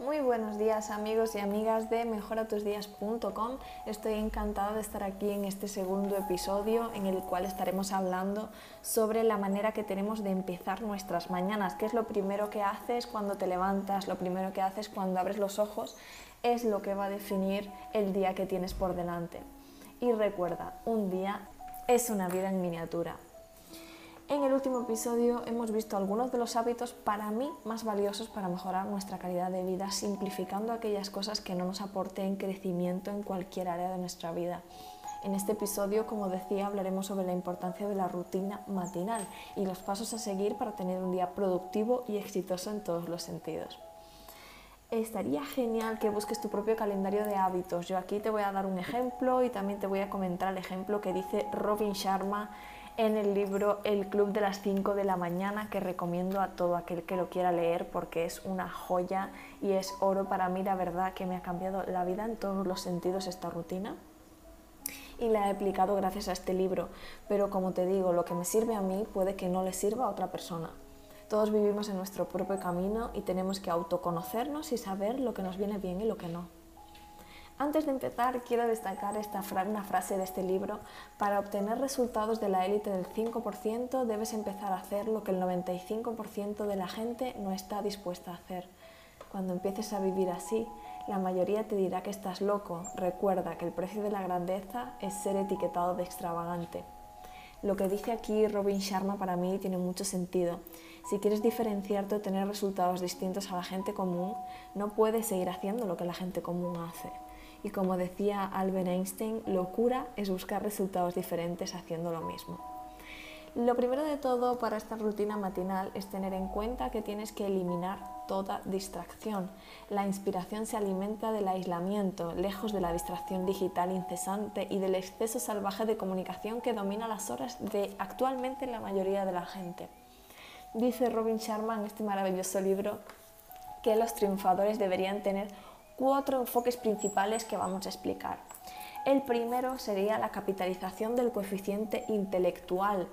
Muy buenos días amigos y amigas de mejoratusdías.com. Estoy encantada de estar aquí en este segundo episodio en el cual estaremos hablando sobre la manera que tenemos de empezar nuestras mañanas, qué es lo primero que haces cuando te levantas, lo primero que haces cuando abres los ojos, es lo que va a definir el día que tienes por delante. Y recuerda, un día es una vida en miniatura. En el último episodio hemos visto algunos de los hábitos para mí más valiosos para mejorar nuestra calidad de vida, simplificando aquellas cosas que no nos aporten crecimiento en cualquier área de nuestra vida. En este episodio, como decía, hablaremos sobre la importancia de la rutina matinal y los pasos a seguir para tener un día productivo y exitoso en todos los sentidos. Estaría genial que busques tu propio calendario de hábitos. Yo aquí te voy a dar un ejemplo y también te voy a comentar el ejemplo que dice Robin Sharma en el libro El Club de las 5 de la mañana que recomiendo a todo aquel que lo quiera leer porque es una joya y es oro para mí, la verdad que me ha cambiado la vida en todos los sentidos esta rutina y la he aplicado gracias a este libro, pero como te digo, lo que me sirve a mí puede que no le sirva a otra persona. Todos vivimos en nuestro propio camino y tenemos que autoconocernos y saber lo que nos viene bien y lo que no. Antes de empezar, quiero destacar esta una frase de este libro. Para obtener resultados de la élite del 5%, debes empezar a hacer lo que el 95% de la gente no está dispuesta a hacer. Cuando empieces a vivir así, la mayoría te dirá que estás loco. Recuerda que el precio de la grandeza es ser etiquetado de extravagante. Lo que dice aquí Robin Sharma para mí tiene mucho sentido. Si quieres diferenciarte o tener resultados distintos a la gente común, no puedes seguir haciendo lo que la gente común hace. Y como decía Albert Einstein, locura es buscar resultados diferentes haciendo lo mismo. Lo primero de todo para esta rutina matinal es tener en cuenta que tienes que eliminar toda distracción. La inspiración se alimenta del aislamiento, lejos de la distracción digital incesante y del exceso salvaje de comunicación que domina las horas de actualmente la mayoría de la gente. Dice Robin Sharma en este maravilloso libro que los triunfadores deberían tener cuatro enfoques principales que vamos a explicar. El primero sería la capitalización del coeficiente intelectual.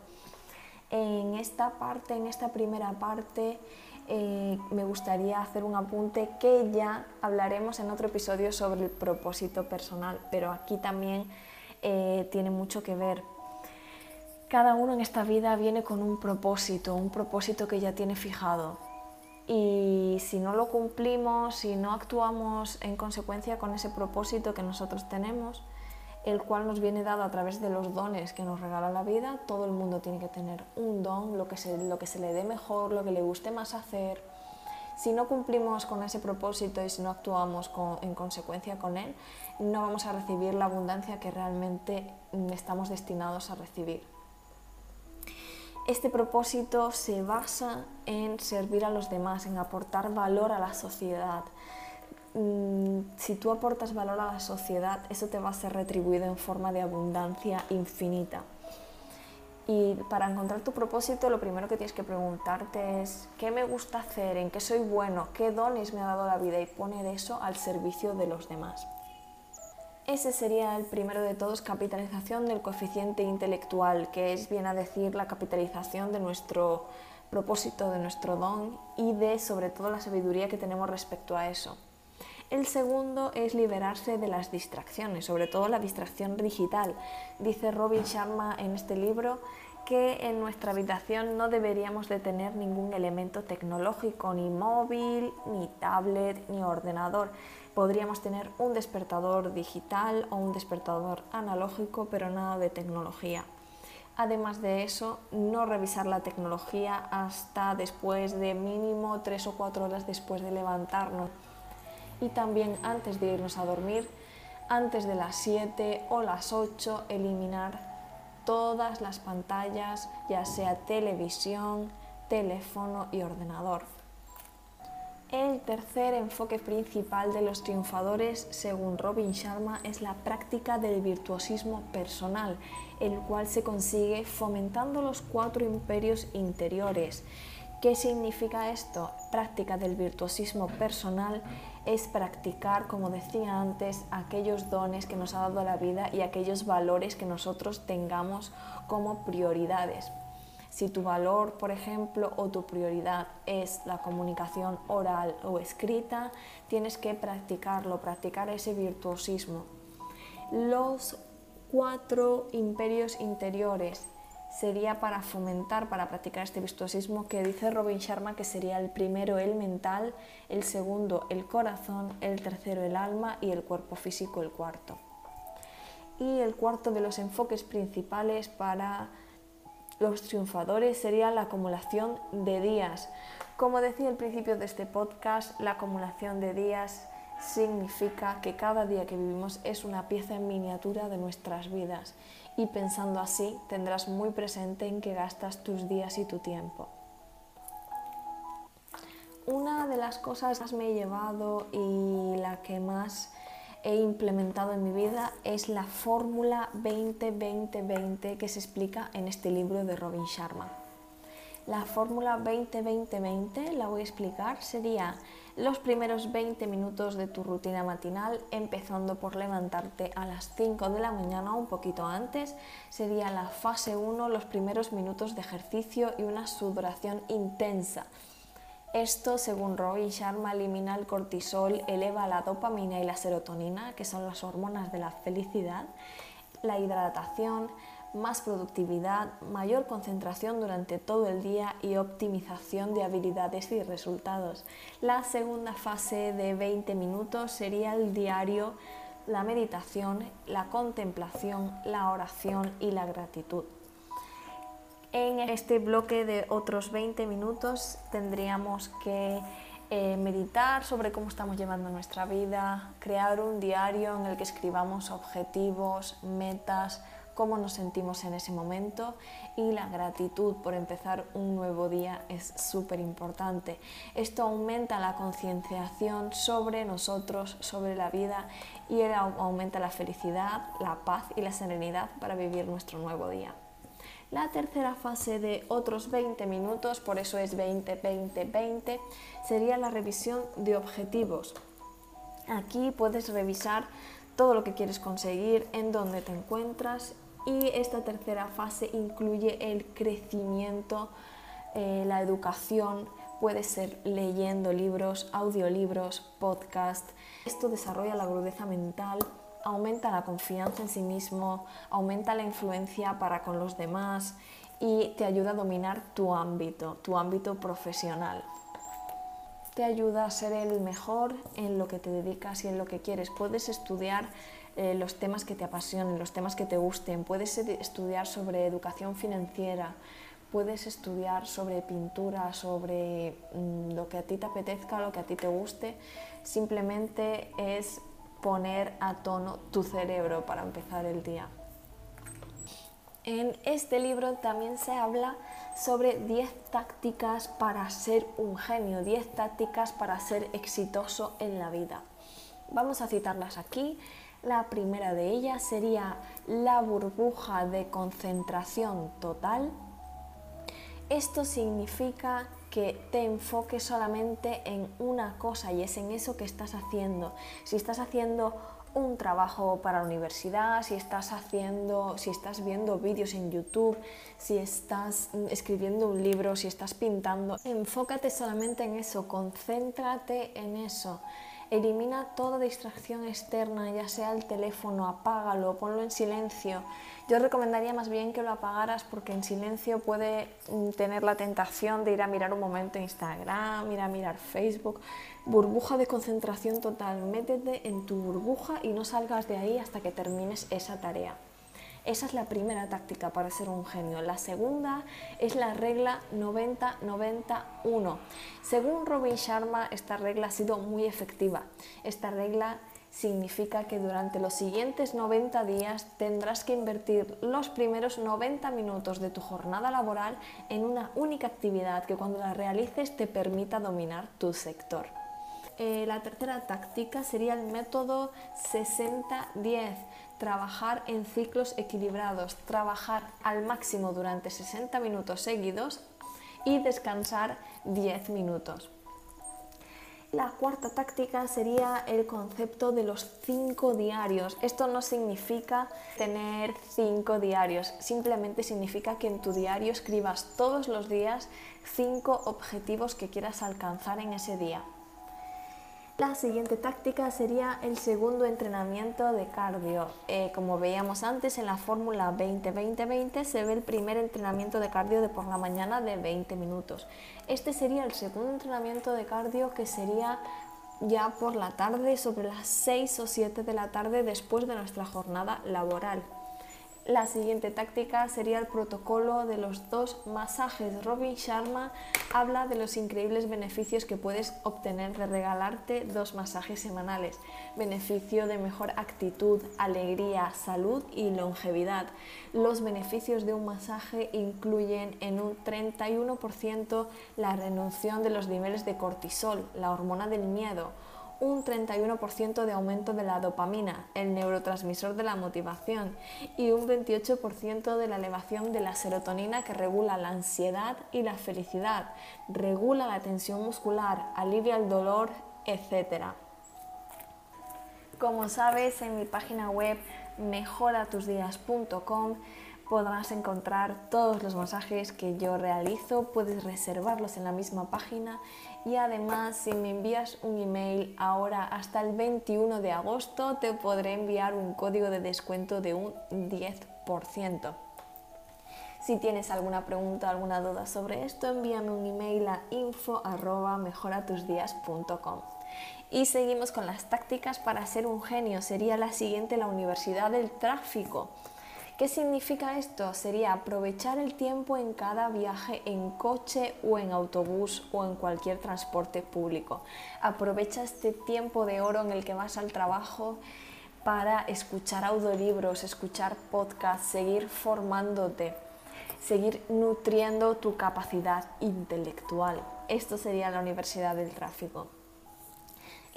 En esta parte, en esta primera parte, eh, me gustaría hacer un apunte que ya hablaremos en otro episodio sobre el propósito personal, pero aquí también eh, tiene mucho que ver. Cada uno en esta vida viene con un propósito, un propósito que ya tiene fijado y si no lo cumplimos, si no actuamos en consecuencia con ese propósito que nosotros tenemos, el cual nos viene dado a través de los dones que nos regala la vida, todo el mundo tiene que tener un don, lo que se, lo que se le dé mejor, lo que le guste más hacer. Si no cumplimos con ese propósito y si no actuamos en consecuencia con él, no vamos a recibir la abundancia que realmente estamos destinados a recibir. Este propósito se basa en servir a los demás, en aportar valor a la sociedad. Mm, si tú aportas valor a la sociedad, eso te va a ser retribuido en forma de abundancia infinita. Y para encontrar tu propósito, lo primero que tienes que preguntarte es qué me gusta hacer, en qué soy bueno, qué dones me ha dado la vida y poner eso al servicio de los demás. Ese sería el primero de todos, capitalización del coeficiente intelectual, que es, bien a decir, la capitalización de nuestro propósito, de nuestro don y de, sobre todo, la sabiduría que tenemos respecto a eso. El segundo es liberarse de las distracciones, sobre todo la distracción digital. Dice Robin Sharma en este libro que en nuestra habitación no deberíamos de tener ningún elemento tecnológico, ni móvil, ni tablet, ni ordenador, podríamos tener un despertador digital o un despertador analógico, pero nada de tecnología. Además de eso, no revisar la tecnología hasta después de mínimo tres o cuatro horas después de levantarnos. Y también antes de irnos a dormir, antes de las 7 o las 8, eliminar todas las pantallas, ya sea televisión, teléfono y ordenador. El tercer enfoque principal de los triunfadores, según Robin Sharma, es la práctica del virtuosismo personal, el cual se consigue fomentando los cuatro imperios interiores. ¿Qué significa esto? Práctica del virtuosismo personal es practicar, como decía antes, aquellos dones que nos ha dado la vida y aquellos valores que nosotros tengamos como prioridades. Si tu valor, por ejemplo, o tu prioridad es la comunicación oral o escrita, tienes que practicarlo, practicar ese virtuosismo. Los cuatro imperios interiores sería para fomentar, para practicar este virtuosismo que dice Robin Sharma que sería el primero el mental, el segundo el corazón, el tercero el alma y el cuerpo físico el cuarto. Y el cuarto de los enfoques principales para los triunfadores sería la acumulación de días. Como decía al principio de este podcast, la acumulación de días significa que cada día que vivimos es una pieza en miniatura de nuestras vidas y pensando así tendrás muy presente en qué gastas tus días y tu tiempo. Una de las cosas que me he llevado y la que más he implementado en mi vida es la fórmula 20-20-20 que se explica en este libro de Robin Sharma. La fórmula 20-20-20 la voy a explicar, sería los primeros 20 minutos de tu rutina matinal, empezando por levantarte a las 5 de la mañana, un poquito antes, sería la fase 1, los primeros minutos de ejercicio y una sudoración intensa. Esto, según Roy Sharma, elimina el cortisol, eleva la dopamina y la serotonina, que son las hormonas de la felicidad, la hidratación, más productividad, mayor concentración durante todo el día y optimización de habilidades y resultados. La segunda fase de 20 minutos sería el diario, la meditación, la contemplación, la oración y la gratitud. En este bloque de otros 20 minutos tendríamos que eh, meditar sobre cómo estamos llevando nuestra vida, crear un diario en el que escribamos objetivos, metas, cómo nos sentimos en ese momento y la gratitud por empezar un nuevo día es súper importante. Esto aumenta la concienciación sobre nosotros, sobre la vida y aumenta la felicidad, la paz y la serenidad para vivir nuestro nuevo día. La tercera fase de otros 20 minutos, por eso es 20-20-20, sería la revisión de objetivos. Aquí puedes revisar todo lo que quieres conseguir, en dónde te encuentras y esta tercera fase incluye el crecimiento, eh, la educación, puede ser leyendo libros, audiolibros, podcast. Esto desarrolla la agudeza mental, aumenta la confianza en sí mismo, aumenta la influencia para con los demás y te ayuda a dominar tu ámbito, tu ámbito profesional. Te ayuda a ser el mejor en lo que te dedicas y en lo que quieres. Puedes estudiar eh, los temas que te apasionen, los temas que te gusten. Puedes estudiar sobre educación financiera, puedes estudiar sobre pintura, sobre mm, lo que a ti te apetezca, lo que a ti te guste. Simplemente es poner a tono tu cerebro para empezar el día. En este libro también se habla sobre 10 tácticas para ser un genio, 10 tácticas para ser exitoso en la vida. Vamos a citarlas aquí. La primera de ellas sería la burbuja de concentración total. Esto significa que te enfoques solamente en una cosa y es en eso que estás haciendo. Si estás haciendo un trabajo para la universidad, si estás haciendo, si estás viendo vídeos en YouTube, si estás escribiendo un libro, si estás pintando, enfócate solamente en eso, concéntrate en eso. Elimina toda distracción externa, ya sea el teléfono, apágalo, ponlo en silencio. Yo recomendaría más bien que lo apagaras porque en silencio puede mm, tener la tentación de ir a mirar un momento Instagram, ir a mirar Facebook. Burbuja de concentración total, métete en tu burbuja y no salgas de ahí hasta que termines esa tarea. Esa es la primera táctica para ser un genio. La segunda es la regla 90-91. Según Robin Sharma, esta regla ha sido muy efectiva. Esta regla significa que durante los siguientes 90 días tendrás que invertir los primeros 90 minutos de tu jornada laboral en una única actividad que cuando la realices te permita dominar tu sector. Eh, la tercera táctica sería el método 60-10 trabajar en ciclos equilibrados, trabajar al máximo durante 60 minutos seguidos y descansar 10 minutos. La cuarta táctica sería el concepto de los cinco diarios. Esto no significa tener cinco diarios, simplemente significa que en tu diario escribas todos los días cinco objetivos que quieras alcanzar en ese día. La siguiente táctica sería el segundo entrenamiento de cardio. Eh, como veíamos antes en la fórmula 20-20-20 se ve el primer entrenamiento de cardio de por la mañana de 20 minutos. Este sería el segundo entrenamiento de cardio que sería ya por la tarde, sobre las 6 o 7 de la tarde después de nuestra jornada laboral. La siguiente táctica sería el protocolo de los dos masajes. Robin Sharma habla de los increíbles beneficios que puedes obtener de regalarte dos masajes semanales. Beneficio de mejor actitud, alegría, salud y longevidad. Los beneficios de un masaje incluyen en un 31% la reducción de los niveles de cortisol, la hormona del miedo, un 31% de aumento de la dopamina, el neurotransmisor de la motivación, y un 28% de la elevación de la serotonina que regula la ansiedad y la felicidad, regula la tensión muscular, alivia el dolor, etc. Como sabes, en mi página web mejoratusdías.com podrás encontrar todos los masajes que yo realizo, puedes reservarlos en la misma página y además si me envías un email ahora hasta el 21 de agosto te podré enviar un código de descuento de un 10%. Si tienes alguna pregunta, alguna duda sobre esto, envíame un email a info@mejoratusdias.com. Y seguimos con las tácticas para ser un genio. Sería la siguiente la Universidad del Tráfico. ¿Qué significa esto? Sería aprovechar el tiempo en cada viaje en coche o en autobús o en cualquier transporte público. Aprovecha este tiempo de oro en el que vas al trabajo para escuchar audiolibros, escuchar podcasts, seguir formándote, seguir nutriendo tu capacidad intelectual. Esto sería la Universidad del Tráfico.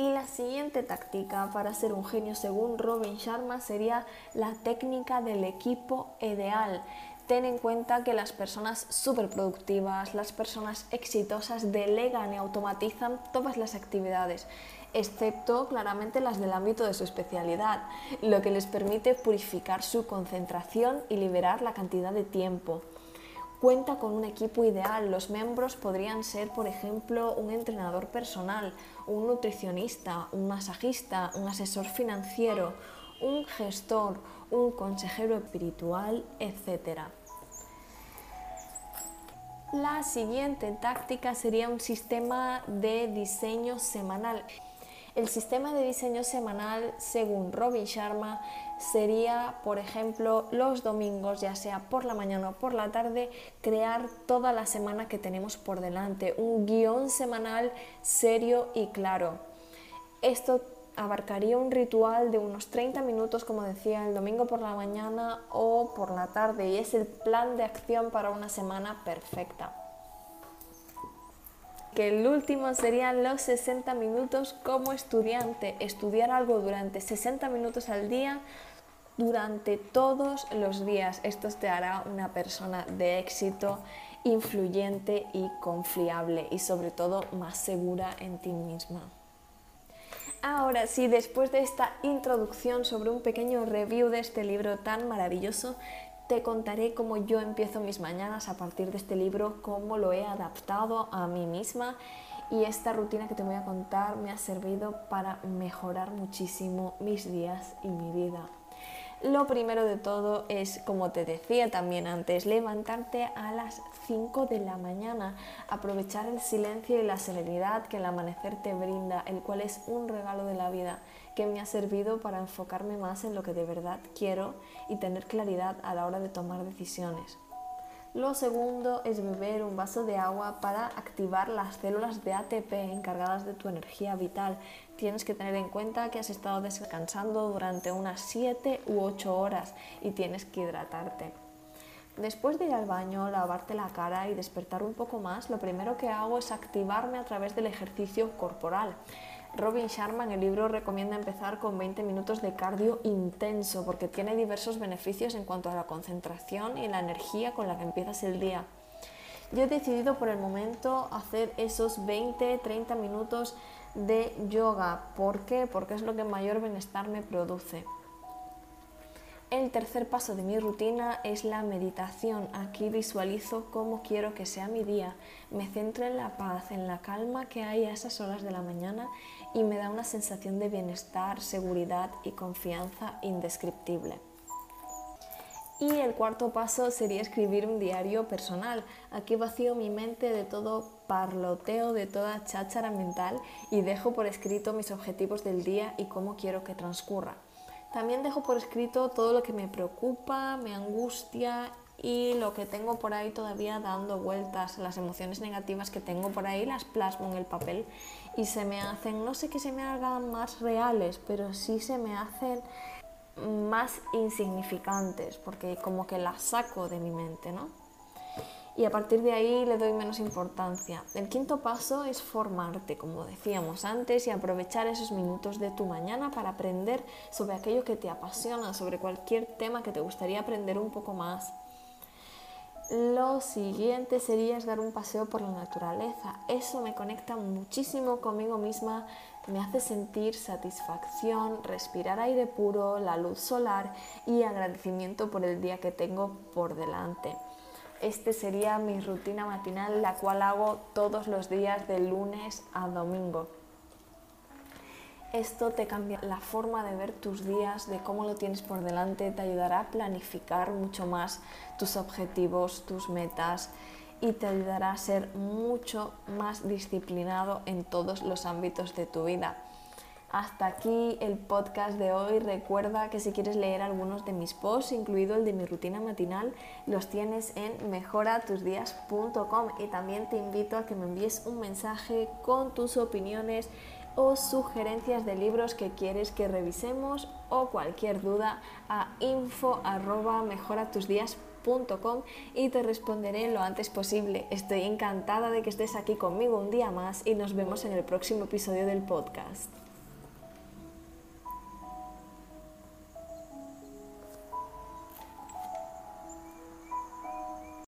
Y la siguiente táctica para ser un genio según Robin Sharma sería la técnica del equipo ideal. Ten en cuenta que las personas superproductivas, las personas exitosas delegan y automatizan todas las actividades, excepto claramente las del ámbito de su especialidad, lo que les permite purificar su concentración y liberar la cantidad de tiempo. Cuenta con un equipo ideal. Los miembros podrían ser, por ejemplo, un entrenador personal, un nutricionista, un masajista, un asesor financiero, un gestor, un consejero espiritual, etc. La siguiente táctica sería un sistema de diseño semanal. El sistema de diseño semanal, según Robin Sharma, sería, por ejemplo, los domingos, ya sea por la mañana o por la tarde, crear toda la semana que tenemos por delante, un guion semanal serio y claro. Esto abarcaría un ritual de unos 30 minutos, como decía, el domingo por la mañana o por la tarde, y es el plan de acción para una semana perfecta que el último serían los 60 minutos como estudiante, estudiar algo durante 60 minutos al día durante todos los días. Esto te hará una persona de éxito, influyente y confiable y sobre todo más segura en ti misma. Ahora sí, después de esta introducción sobre un pequeño review de este libro tan maravilloso, te contaré cómo yo empiezo mis mañanas a partir de este libro, cómo lo he adaptado a mí misma y esta rutina que te voy a contar me ha servido para mejorar muchísimo mis días y mi vida. Lo primero de todo es, como te decía también antes, levantarte a las 5 de la mañana, aprovechar el silencio y la serenidad que el amanecer te brinda, el cual es un regalo de la vida que me ha servido para enfocarme más en lo que de verdad quiero y tener claridad a la hora de tomar decisiones. Lo segundo es beber un vaso de agua para activar las células de ATP encargadas de tu energía vital. Tienes que tener en cuenta que has estado descansando durante unas 7 u 8 horas y tienes que hidratarte. Después de ir al baño, lavarte la cara y despertar un poco más, lo primero que hago es activarme a través del ejercicio corporal. Robin Sharma en el libro recomienda empezar con 20 minutos de cardio intenso porque tiene diversos beneficios en cuanto a la concentración y la energía con la que empiezas el día. Yo he decidido por el momento hacer esos 20-30 minutos de yoga. ¿Por qué? Porque es lo que mayor bienestar me produce. El tercer paso de mi rutina es la meditación. Aquí visualizo cómo quiero que sea mi día. Me centro en la paz, en la calma que hay a esas horas de la mañana y me da una sensación de bienestar, seguridad y confianza indescriptible. Y el cuarto paso sería escribir un diario personal. Aquí vacío mi mente de todo parloteo, de toda cháchara mental y dejo por escrito mis objetivos del día y cómo quiero que transcurra. También dejo por escrito todo lo que me preocupa, me angustia y lo que tengo por ahí todavía dando vueltas, las emociones negativas que tengo por ahí las plasmo en el papel y se me hacen, no sé que se me hagan más reales, pero sí se me hacen más insignificantes porque como que las saco de mi mente, ¿no? Y a partir de ahí le doy menos importancia. El quinto paso es formarte, como decíamos antes, y aprovechar esos minutos de tu mañana para aprender sobre aquello que te apasiona, sobre cualquier tema que te gustaría aprender un poco más. Lo siguiente sería dar un paseo por la naturaleza. Eso me conecta muchísimo conmigo misma, me hace sentir satisfacción, respirar aire puro, la luz solar y agradecimiento por el día que tengo por delante. Este sería mi rutina matinal, la cual hago todos los días de lunes a domingo. Esto te cambia la forma de ver tus días, de cómo lo tienes por delante, te ayudará a planificar mucho más tus objetivos, tus metas y te ayudará a ser mucho más disciplinado en todos los ámbitos de tu vida. Hasta aquí el podcast de hoy. Recuerda que si quieres leer algunos de mis posts, incluido el de mi rutina matinal, los tienes en mejoratusdías.com y también te invito a que me envíes un mensaje con tus opiniones o sugerencias de libros que quieres que revisemos o cualquier duda a info@mejoratusdías.com y te responderé lo antes posible. Estoy encantada de que estés aquí conmigo un día más y nos vemos en el próximo episodio del podcast.